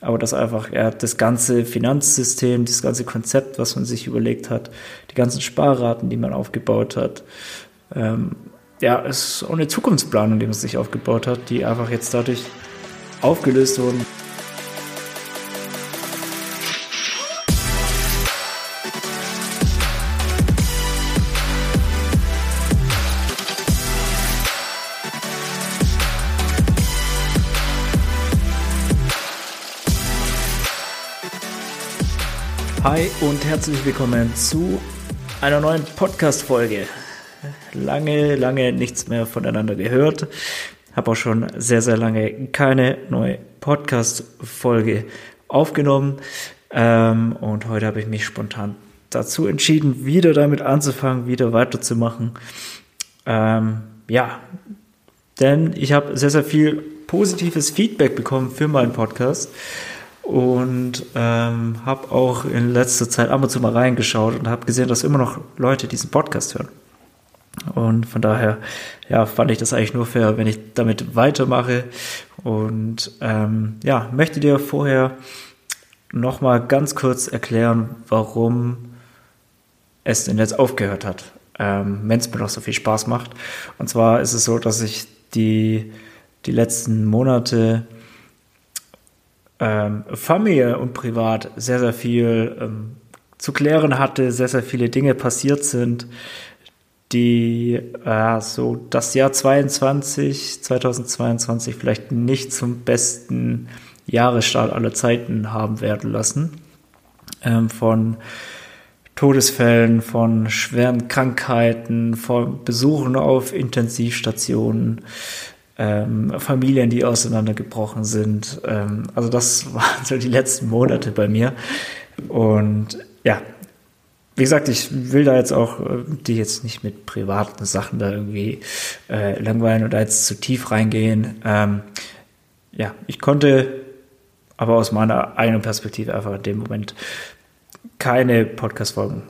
aber dass einfach ja, das ganze Finanzsystem, das ganze Konzept, was man sich überlegt hat, die ganzen Sparraten, die man aufgebaut hat, ähm, ja, ist auch eine Zukunftsplanung, die man sich aufgebaut hat, die einfach jetzt dadurch aufgelöst wurden. Und herzlich willkommen zu einer neuen Podcast-Folge. Lange, lange nichts mehr voneinander gehört. Habe auch schon sehr, sehr lange keine neue Podcast-Folge aufgenommen. Ähm, und heute habe ich mich spontan dazu entschieden, wieder damit anzufangen, wieder weiterzumachen. Ähm, ja, denn ich habe sehr, sehr viel positives Feedback bekommen für meinen Podcast und ähm, habe auch in letzter Zeit ab und zu mal reingeschaut und habe gesehen, dass immer noch Leute diesen Podcast hören. Und von daher, ja, fand ich das eigentlich nur fair, wenn ich damit weitermache. Und ähm, ja, möchte dir vorher nochmal ganz kurz erklären, warum es denn jetzt aufgehört hat, ähm, wenn es mir noch so viel Spaß macht. Und zwar ist es so, dass ich die, die letzten Monate ähm, Familie und privat sehr, sehr viel ähm, zu klären hatte, sehr, sehr viele Dinge passiert sind, die äh, so das Jahr 22, 2022 vielleicht nicht zum besten Jahresstart aller Zeiten haben werden lassen. Ähm, von Todesfällen, von schweren Krankheiten, von Besuchen auf Intensivstationen, ähm, Familien, die auseinandergebrochen sind. Ähm, also das waren so die letzten Monate bei mir. Und ja, wie gesagt, ich will da jetzt auch äh, die jetzt nicht mit privaten Sachen da irgendwie äh, langweilen oder jetzt zu tief reingehen. Ähm, ja, ich konnte aber aus meiner eigenen Perspektive einfach in dem Moment keine Podcast-Folgen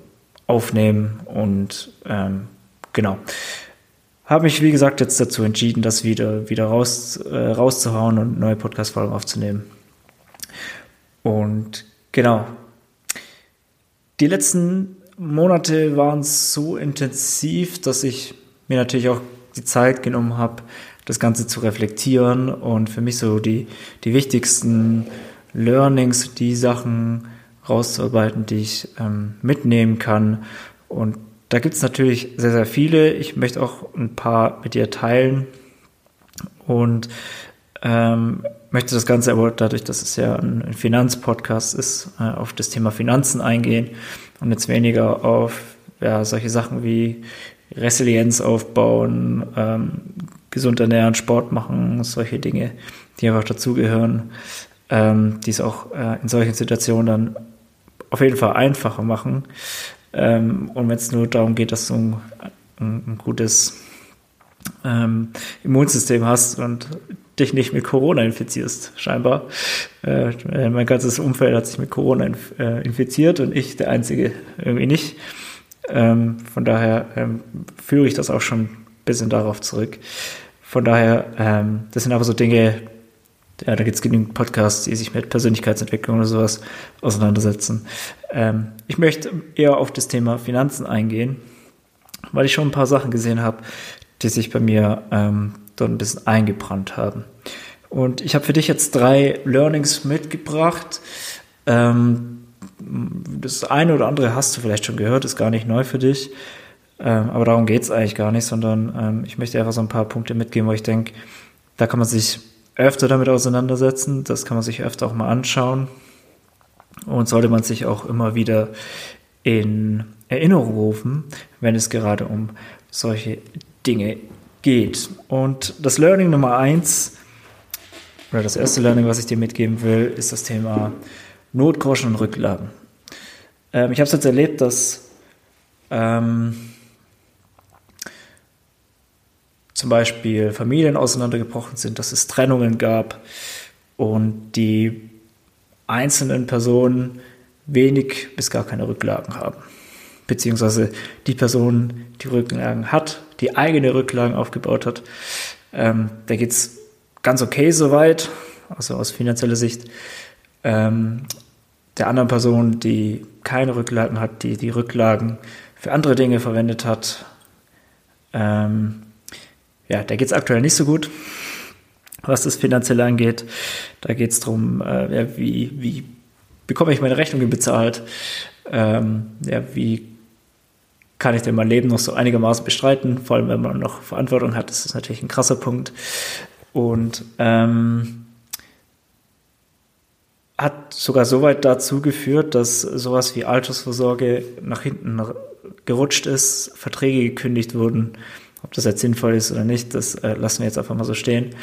aufnehmen und ähm, genau habe mich, wie gesagt, jetzt dazu entschieden, das wieder, wieder raus, äh, rauszuhauen und neue Podcast-Folgen aufzunehmen. Und genau. Die letzten Monate waren so intensiv, dass ich mir natürlich auch die Zeit genommen habe, das Ganze zu reflektieren und für mich so die, die wichtigsten Learnings, die Sachen rauszuarbeiten, die ich ähm, mitnehmen kann und da gibt es natürlich sehr, sehr viele. Ich möchte auch ein paar mit dir teilen und ähm, möchte das Ganze aber dadurch, dass es ja ein Finanzpodcast ist, äh, auf das Thema Finanzen eingehen und jetzt weniger auf ja, solche Sachen wie Resilienz aufbauen, ähm, gesund ernähren, Sport machen, solche Dinge, die einfach dazugehören, ähm, die es auch äh, in solchen Situationen dann auf jeden Fall einfacher machen. Ähm, und wenn es nur darum geht, dass du ein, ein gutes ähm, Immunsystem hast und dich nicht mit Corona infizierst, scheinbar. Äh, mein ganzes Umfeld hat sich mit Corona inf äh, infiziert und ich der Einzige irgendwie nicht. Ähm, von daher ähm, führe ich das auch schon ein bisschen darauf zurück. Von daher, ähm, das sind aber so Dinge, ja, da gibt es genügend Podcasts, die sich mit Persönlichkeitsentwicklung oder sowas auseinandersetzen. Ähm, ich möchte eher auf das Thema Finanzen eingehen, weil ich schon ein paar Sachen gesehen habe, die sich bei mir ähm, dort ein bisschen eingebrannt haben. Und ich habe für dich jetzt drei Learnings mitgebracht. Ähm, das eine oder andere hast du vielleicht schon gehört, ist gar nicht neu für dich. Ähm, aber darum geht es eigentlich gar nicht, sondern ähm, ich möchte einfach so ein paar Punkte mitgeben, wo ich denke, da kann man sich öfter damit auseinandersetzen. Das kann man sich öfter auch mal anschauen. Und sollte man sich auch immer wieder in Erinnerung rufen, wenn es gerade um solche Dinge geht. Und das Learning Nummer eins, oder das erste Learning, was ich dir mitgeben will, ist das Thema Notgroschen und Rücklagen. Ähm, ich habe es jetzt erlebt, dass ähm, zum Beispiel Familien auseinandergebrochen sind, dass es Trennungen gab und die einzelnen Personen wenig bis gar keine Rücklagen haben. Beziehungsweise die Person, die Rücklagen hat, die eigene Rücklagen aufgebaut hat, ähm, da geht es ganz okay soweit, also aus finanzieller Sicht. ähm, der anderen Person, die keine Rücklagen hat, die die Rücklagen für andere Dinge verwendet hat, ähm, ja, der geht es aktuell nicht so gut, was das Finanzielle angeht. Da geht es darum, äh, ja, wie, wie bekomme ich meine Rechnungen bezahlt, ähm, ja, wie kann ich denn mein Leben noch so einigermaßen bestreiten, vor allem wenn man noch Verantwortung hat, das ist natürlich ein krasser Punkt. Und ähm, hat sogar so weit dazu geführt, dass sowas wie Altersvorsorge nach hinten gerutscht ist, Verträge gekündigt wurden. Ob das jetzt sinnvoll ist oder nicht, das äh, lassen wir jetzt einfach mal so stehen.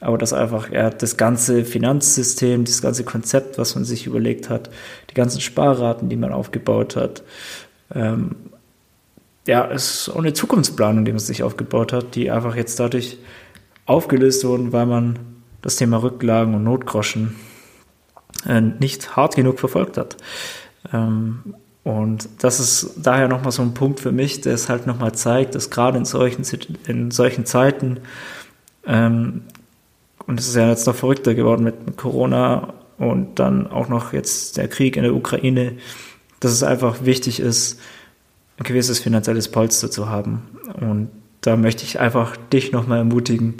Aber dass einfach ja, das ganze Finanzsystem, das ganze Konzept, was man sich überlegt hat, die ganzen Sparraten, die man aufgebaut hat, ähm, ja, ist auch eine Zukunftsplanung, die man sich aufgebaut hat, die einfach jetzt dadurch aufgelöst wurden, weil man das Thema Rücklagen und Notgroschen äh, nicht hart genug verfolgt hat. Ähm, und das ist daher nochmal so ein Punkt für mich, der es halt nochmal zeigt, dass gerade in solchen, in solchen Zeiten, ähm, und es ist ja jetzt noch verrückter geworden mit Corona und dann auch noch jetzt der Krieg in der Ukraine, dass es einfach wichtig ist, ein gewisses finanzielles Polster zu haben. Und da möchte ich einfach dich nochmal ermutigen,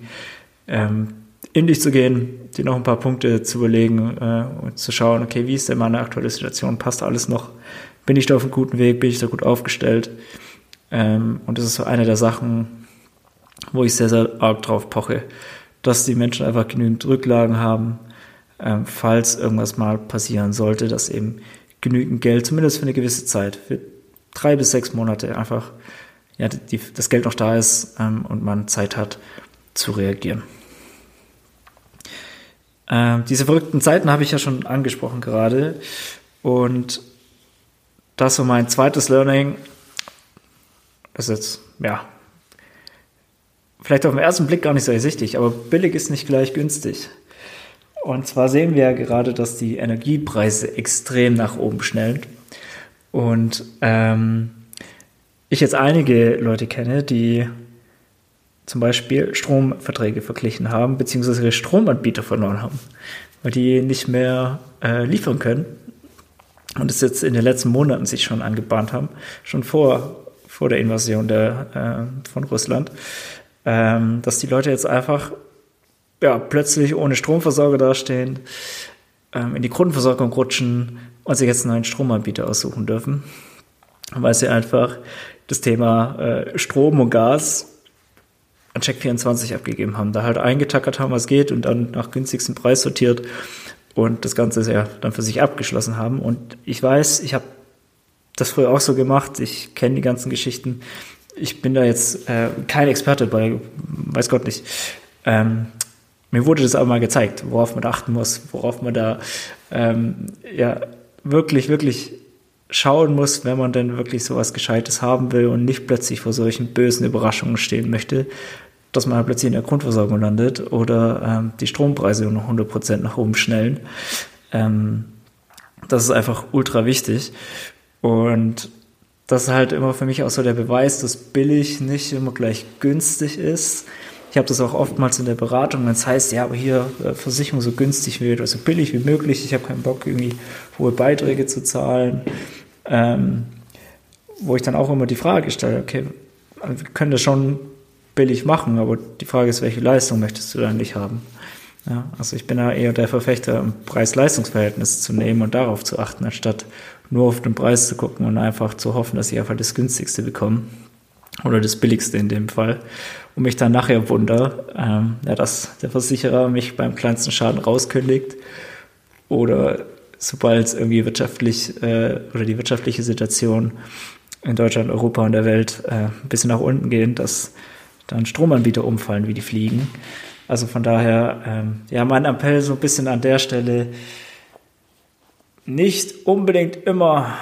ähm, in dich zu gehen, dir noch ein paar Punkte zu überlegen äh, und zu schauen, okay, wie ist denn meine aktuelle Situation? Passt alles noch? Bin ich da auf einem guten Weg? Bin ich da gut aufgestellt? Ähm, und das ist so eine der Sachen, wo ich sehr, sehr arg drauf poche, dass die Menschen einfach genügend Rücklagen haben, ähm, falls irgendwas mal passieren sollte, dass eben genügend Geld, zumindest für eine gewisse Zeit, für drei bis sechs Monate einfach ja, die, das Geld noch da ist ähm, und man Zeit hat zu reagieren. Ähm, diese verrückten Zeiten habe ich ja schon angesprochen gerade und das war mein zweites Learning. Das ist jetzt, ja, vielleicht auf den ersten Blick gar nicht so ersichtlich, aber billig ist nicht gleich günstig. Und zwar sehen wir ja gerade, dass die Energiepreise extrem nach oben schnellen. Und ähm, ich jetzt einige Leute kenne, die zum Beispiel Stromverträge verglichen haben, beziehungsweise ihre Stromanbieter verloren haben, weil die nicht mehr äh, liefern können und es jetzt in den letzten Monaten sich schon angebahnt haben, schon vor, vor der Invasion der, äh, von Russland, ähm, dass die Leute jetzt einfach ja, plötzlich ohne Stromversorger dastehen, ähm, in die Grundversorgung rutschen, und sich jetzt einen neuen Stromanbieter aussuchen dürfen, weil sie einfach das Thema äh, Strom und Gas an Check 24 abgegeben haben, da halt eingetackert haben, was geht und dann nach günstigsten Preis sortiert und das Ganze ja dann für sich abgeschlossen haben. Und ich weiß, ich habe das früher auch so gemacht, ich kenne die ganzen Geschichten. Ich bin da jetzt äh, kein Experte bei, weiß Gott nicht. Ähm, mir wurde das aber mal gezeigt, worauf man achten muss, worauf man da ähm, ja wirklich, wirklich schauen muss, wenn man denn wirklich sowas Gescheites haben will und nicht plötzlich vor solchen bösen Überraschungen stehen möchte, dass man halt plötzlich in der Grundversorgung landet oder ähm, die Strompreise noch 100% nach oben schnellen. Ähm, das ist einfach ultra wichtig. Und das ist halt immer für mich auch so der Beweis, dass billig nicht immer gleich günstig ist. Ich habe das auch oftmals in der Beratung, wenn es heißt, ja, aber hier äh, Versicherung so günstig wie oder so billig wie möglich. Ich habe keinen Bock, irgendwie hohe Beiträge zu zahlen. Ähm, wo ich dann auch immer die Frage stelle, okay, wir können das schon billig machen, aber die Frage ist, welche Leistung möchtest du dann nicht haben? Ja, also ich bin da eher der Verfechter, ein Preis-Leistungs-Verhältnis zu nehmen und darauf zu achten, anstatt nur auf den Preis zu gucken und einfach zu hoffen, dass ich einfach das günstigste bekomme oder das billigste in dem Fall und mich dann nachher wunder, ähm, ja, dass der Versicherer mich beim kleinsten Schaden rauskündigt oder sobald es irgendwie wirtschaftlich äh, oder die wirtschaftliche Situation in Deutschland, Europa und der Welt äh, ein bisschen nach unten geht, dass dann Stromanbieter umfallen wie die Fliegen. Also von daher, ähm, ja, mein Appell so ein bisschen an der Stelle, nicht unbedingt immer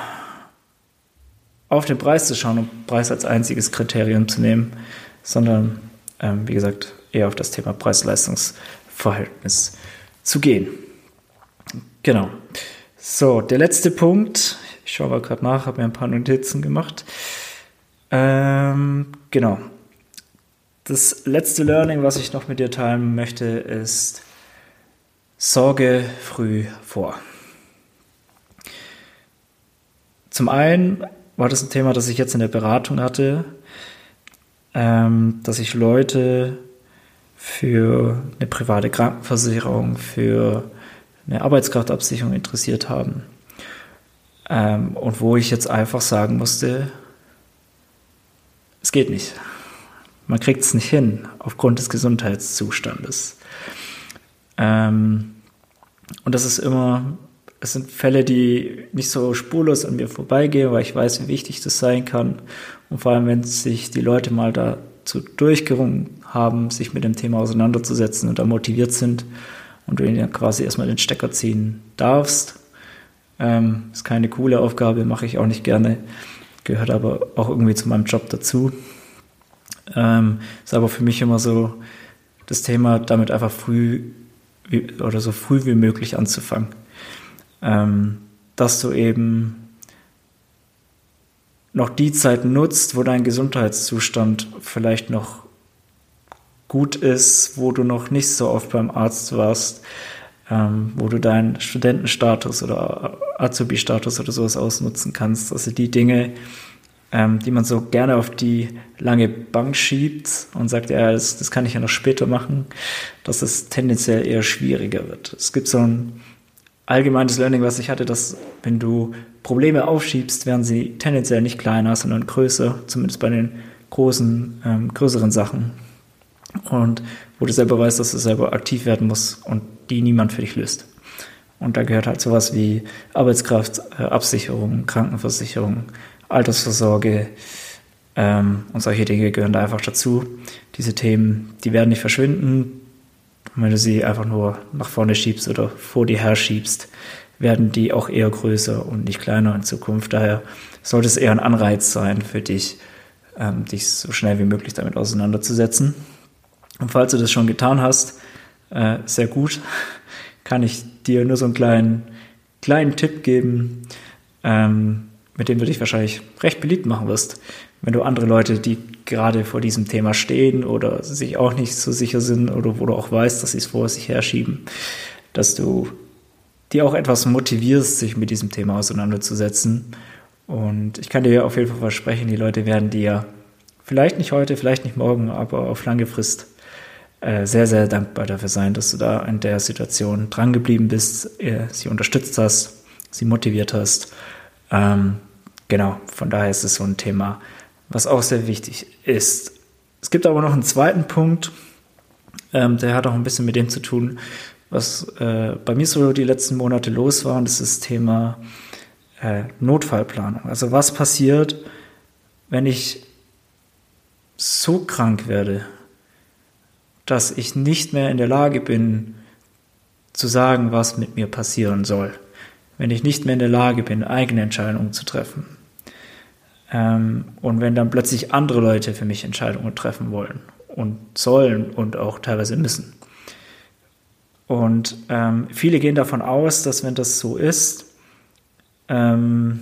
auf den Preis zu schauen und Preis als einziges Kriterium zu nehmen, sondern, ähm, wie gesagt, eher auf das Thema Preis-Leistungs-Verhältnis zu gehen. Genau. So, der letzte Punkt. Ich schaue mal gerade nach, habe mir ein paar Notizen gemacht. Ähm, genau. Das letzte Learning, was ich noch mit dir teilen möchte, ist, sorge früh vor. zum einen war das ein Thema, das ich jetzt in der Beratung hatte, ähm, dass ich Leute für eine private Krankenversicherung, für eine Arbeitskraftabsicherung interessiert haben. Ähm, und wo ich jetzt einfach sagen musste, es geht nicht. Man kriegt es nicht hin aufgrund des Gesundheitszustandes. Ähm, und das ist immer, es sind Fälle, die nicht so spurlos an mir vorbeigehen, weil ich weiß, wie wichtig das sein kann. Und vor allem, wenn sich die Leute mal dazu durchgerungen haben, sich mit dem Thema auseinanderzusetzen und da motiviert sind und du ihnen quasi erstmal den Stecker ziehen darfst. Ähm, ist keine coole Aufgabe, mache ich auch nicht gerne, gehört aber auch irgendwie zu meinem Job dazu. Ähm, ist aber für mich immer so das Thema, damit einfach früh wie, oder so früh wie möglich anzufangen. Ähm, dass du eben noch die Zeit nutzt, wo dein Gesundheitszustand vielleicht noch gut ist, wo du noch nicht so oft beim Arzt warst, ähm, wo du deinen Studentenstatus oder Azubi-Status oder sowas ausnutzen kannst. Also die Dinge, ähm, die man so gerne auf die lange Bank schiebt und sagt, ja, das, das kann ich ja noch später machen, dass es tendenziell eher schwieriger wird. Es gibt so ein allgemeines Learning, was ich hatte, dass wenn du Probleme aufschiebst, werden sie tendenziell nicht kleiner, sondern größer, zumindest bei den großen, ähm, größeren Sachen. Und wo du selber weißt, dass du selber aktiv werden musst und die niemand für dich löst. Und da gehört halt sowas wie Arbeitskraft, äh, Krankenversicherung, Altersvorsorge ähm, und solche Dinge gehören da einfach dazu. Diese Themen, die werden nicht verschwinden. wenn du sie einfach nur nach vorne schiebst oder vor dir her schiebst, werden die auch eher größer und nicht kleiner in Zukunft. Daher sollte es eher ein Anreiz sein für dich, ähm, dich so schnell wie möglich damit auseinanderzusetzen. Und falls du das schon getan hast, äh, sehr gut, kann ich dir nur so einen kleinen, kleinen Tipp geben. Ähm, mit dem du dich wahrscheinlich recht beliebt machen wirst, wenn du andere Leute, die gerade vor diesem Thema stehen oder sich auch nicht so sicher sind oder wo du auch weißt, dass sie es vor sich herschieben, dass du die auch etwas motivierst, sich mit diesem Thema auseinanderzusetzen. Und ich kann dir auf jeden Fall versprechen, die Leute werden dir vielleicht nicht heute, vielleicht nicht morgen, aber auf lange Frist äh, sehr, sehr dankbar dafür sein, dass du da in der Situation drangeblieben bist, äh, sie unterstützt hast, sie motiviert hast ähm, genau, von daher ist es so ein Thema, was auch sehr wichtig ist. Es gibt aber noch einen zweiten Punkt, ähm, der hat auch ein bisschen mit dem zu tun, was äh, bei mir so die letzten Monate los war, und das ist das Thema äh, Notfallplanung. Also was passiert, wenn ich so krank werde, dass ich nicht mehr in der Lage bin, zu sagen, was mit mir passieren soll wenn ich nicht mehr in der Lage bin, eigene Entscheidungen zu treffen. Ähm, und wenn dann plötzlich andere Leute für mich Entscheidungen treffen wollen und sollen und auch teilweise müssen. Und ähm, viele gehen davon aus, dass wenn das so ist, ähm,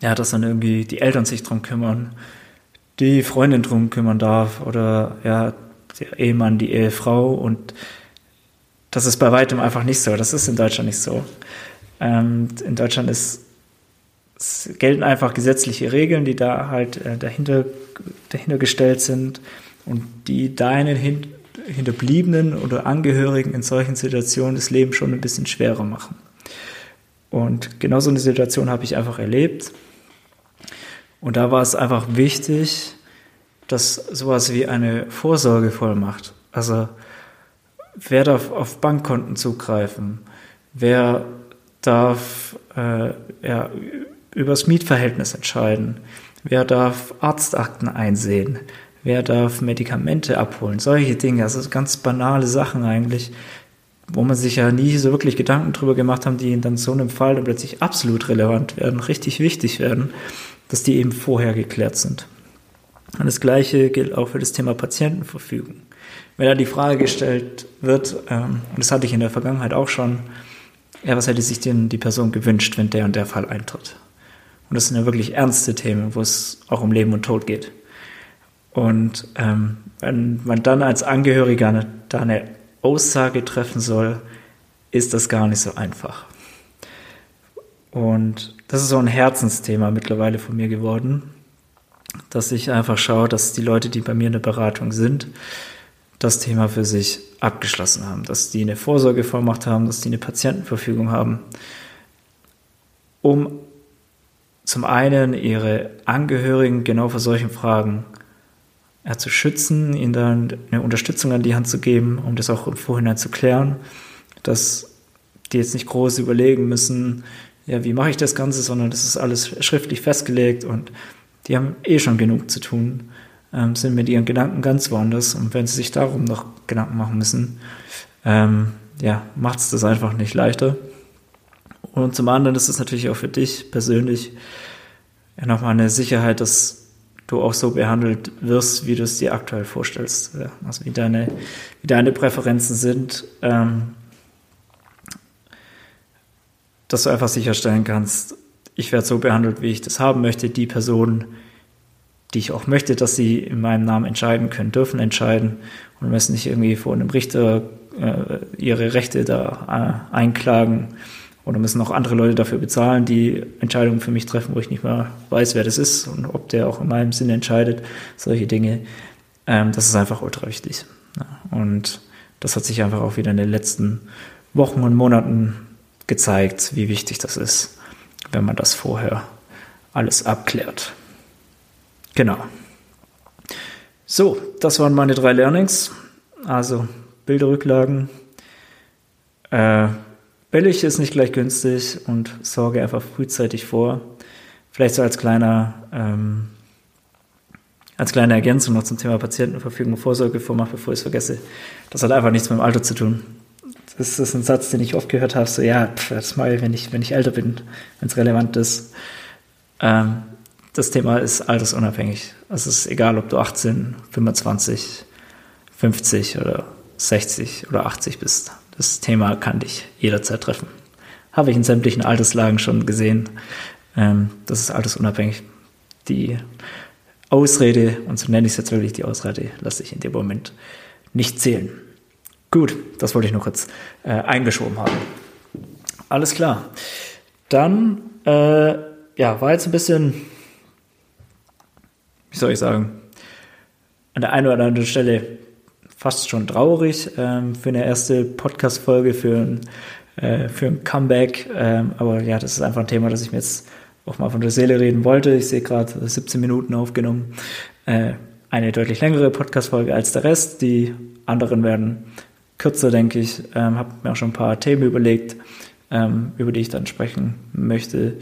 ja, dass dann irgendwie die Eltern sich drum kümmern, die Freundin drum kümmern darf oder ja, der Ehemann, die Ehefrau und das ist bei weitem einfach nicht so. Das ist in Deutschland nicht so. Ähm, in Deutschland ist, gelten einfach gesetzliche Regeln, die da halt äh, dahinter, dahinter gestellt sind und die deinen Hin Hinterbliebenen oder Angehörigen in solchen Situationen das Leben schon ein bisschen schwerer machen. Und genau so eine Situation habe ich einfach erlebt. Und da war es einfach wichtig, dass sowas wie eine Vorsorgevollmacht, also wer darf auf Bankkonten zugreifen, wer darf äh, ja, über das Mietverhältnis entscheiden, wer darf Arztakten einsehen, wer darf Medikamente abholen, solche Dinge, also ganz banale Sachen eigentlich, wo man sich ja nie so wirklich Gedanken drüber gemacht haben, die dann so einem Fall dann plötzlich absolut relevant werden, richtig wichtig werden, dass die eben vorher geklärt sind. Und das Gleiche gilt auch für das Thema Patientenverfügung. Wenn da die Frage gestellt wird, ähm, und das hatte ich in der Vergangenheit auch schon, ja, was hätte sich denn die Person gewünscht, wenn der und der Fall eintritt? Und das sind ja wirklich ernste Themen, wo es auch um Leben und Tod geht. Und ähm, wenn man dann als Angehöriger eine, da eine Aussage treffen soll, ist das gar nicht so einfach. Und das ist so ein Herzensthema mittlerweile von mir geworden, dass ich einfach schaue, dass die Leute, die bei mir in der Beratung sind, das Thema für sich abgeschlossen haben, dass die eine Vorsorgevollmacht haben, dass die eine Patientenverfügung haben, um zum einen ihre Angehörigen genau vor solchen Fragen ja, zu schützen, ihnen dann eine Unterstützung an die Hand zu geben, um das auch im Vorhinein zu klären, dass die jetzt nicht groß überlegen müssen, ja, wie mache ich das Ganze, sondern das ist alles schriftlich festgelegt und die haben eh schon genug zu tun, ähm, sind mit ihren Gedanken ganz woanders und wenn sie sich darum noch Gedanken machen müssen, ähm, ja, macht es das einfach nicht leichter. Und zum anderen ist es natürlich auch für dich persönlich ja nochmal eine Sicherheit, dass du auch so behandelt wirst, wie du es dir aktuell vorstellst. Ja, also wie deine, wie deine Präferenzen sind. Ähm, dass du einfach sicherstellen kannst, ich werde so behandelt, wie ich das haben möchte. Die Personen, die ich auch möchte, dass sie in meinem Namen entscheiden können, dürfen entscheiden und müssen nicht irgendwie vor einem Richter äh, ihre Rechte da äh, einklagen oder müssen auch andere Leute dafür bezahlen, die Entscheidungen für mich treffen, wo ich nicht mehr weiß, wer das ist und ob der auch in meinem Sinne entscheidet. Solche Dinge. Ähm, das ist einfach ultra wichtig. Ja, und das hat sich einfach auch wieder in den letzten Wochen und Monaten gezeigt, wie wichtig das ist, wenn man das vorher alles abklärt. Genau. So, das waren meine drei Learnings. Also Bilderrücklagen, äh, Billig ist nicht gleich günstig und sorge einfach frühzeitig vor. Vielleicht so als kleiner, ähm, als kleine Ergänzung noch zum Thema Patientenverfügung und Vorsorgevormacht, bevor ich es vergesse. Das hat einfach nichts mit dem Alter zu tun. Das ist ein Satz, den ich oft gehört habe, so ja, pff, das mache ich, wenn ich, wenn ich älter bin, wenn es relevant ist. Ähm, das Thema ist altersunabhängig. Es ist egal, ob du 18, 25, 50 oder 60 oder 80 bist. Das Thema kann dich jederzeit treffen. Habe ich in sämtlichen Alterslagen schon gesehen. Ähm, das ist altersunabhängig. Die Ausrede, und so nenne ich es jetzt wirklich, die Ausrede, lasse ich in dem Moment nicht zählen. Gut, das wollte ich noch kurz äh, eingeschoben haben. Alles klar. Dann, äh, ja, war jetzt ein bisschen, wie soll ich sagen, an der einen oder anderen Stelle fast schon traurig ähm, für eine erste Podcast-Folge, für, ein, äh, für ein Comeback. Ähm, aber ja, das ist einfach ein Thema, das ich mir jetzt auch mal von der Seele reden wollte. Ich sehe gerade 17 Minuten aufgenommen. Äh, eine deutlich längere Podcast-Folge als der Rest. Die anderen werden kürzer, denke ich. Ähm, habe mir auch schon ein paar Themen überlegt, ähm, über die ich dann sprechen möchte.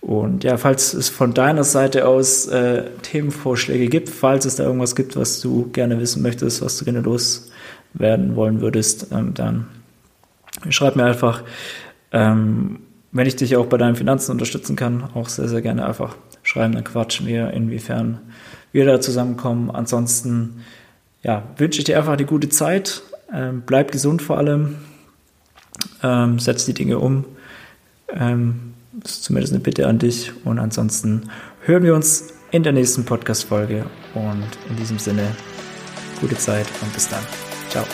Und ja, falls es von deiner Seite aus äh, Themenvorschläge gibt, falls es da irgendwas gibt, was du gerne wissen möchtest, was du gerne loswerden wollen würdest, ähm, dann schreib mir einfach. Ähm, wenn ich dich auch bei deinen Finanzen unterstützen kann, auch sehr, sehr gerne einfach schreiben, dann quatschen wir, inwiefern wir da zusammenkommen. Ansonsten ja, wünsche ich dir einfach eine gute Zeit. Ähm, bleib gesund vor allem. Ähm, setz die Dinge um. Ähm, ist zumindest eine Bitte an dich. Und ansonsten hören wir uns in der nächsten Podcast-Folge. Und in diesem Sinne, gute Zeit und bis dann. Ciao.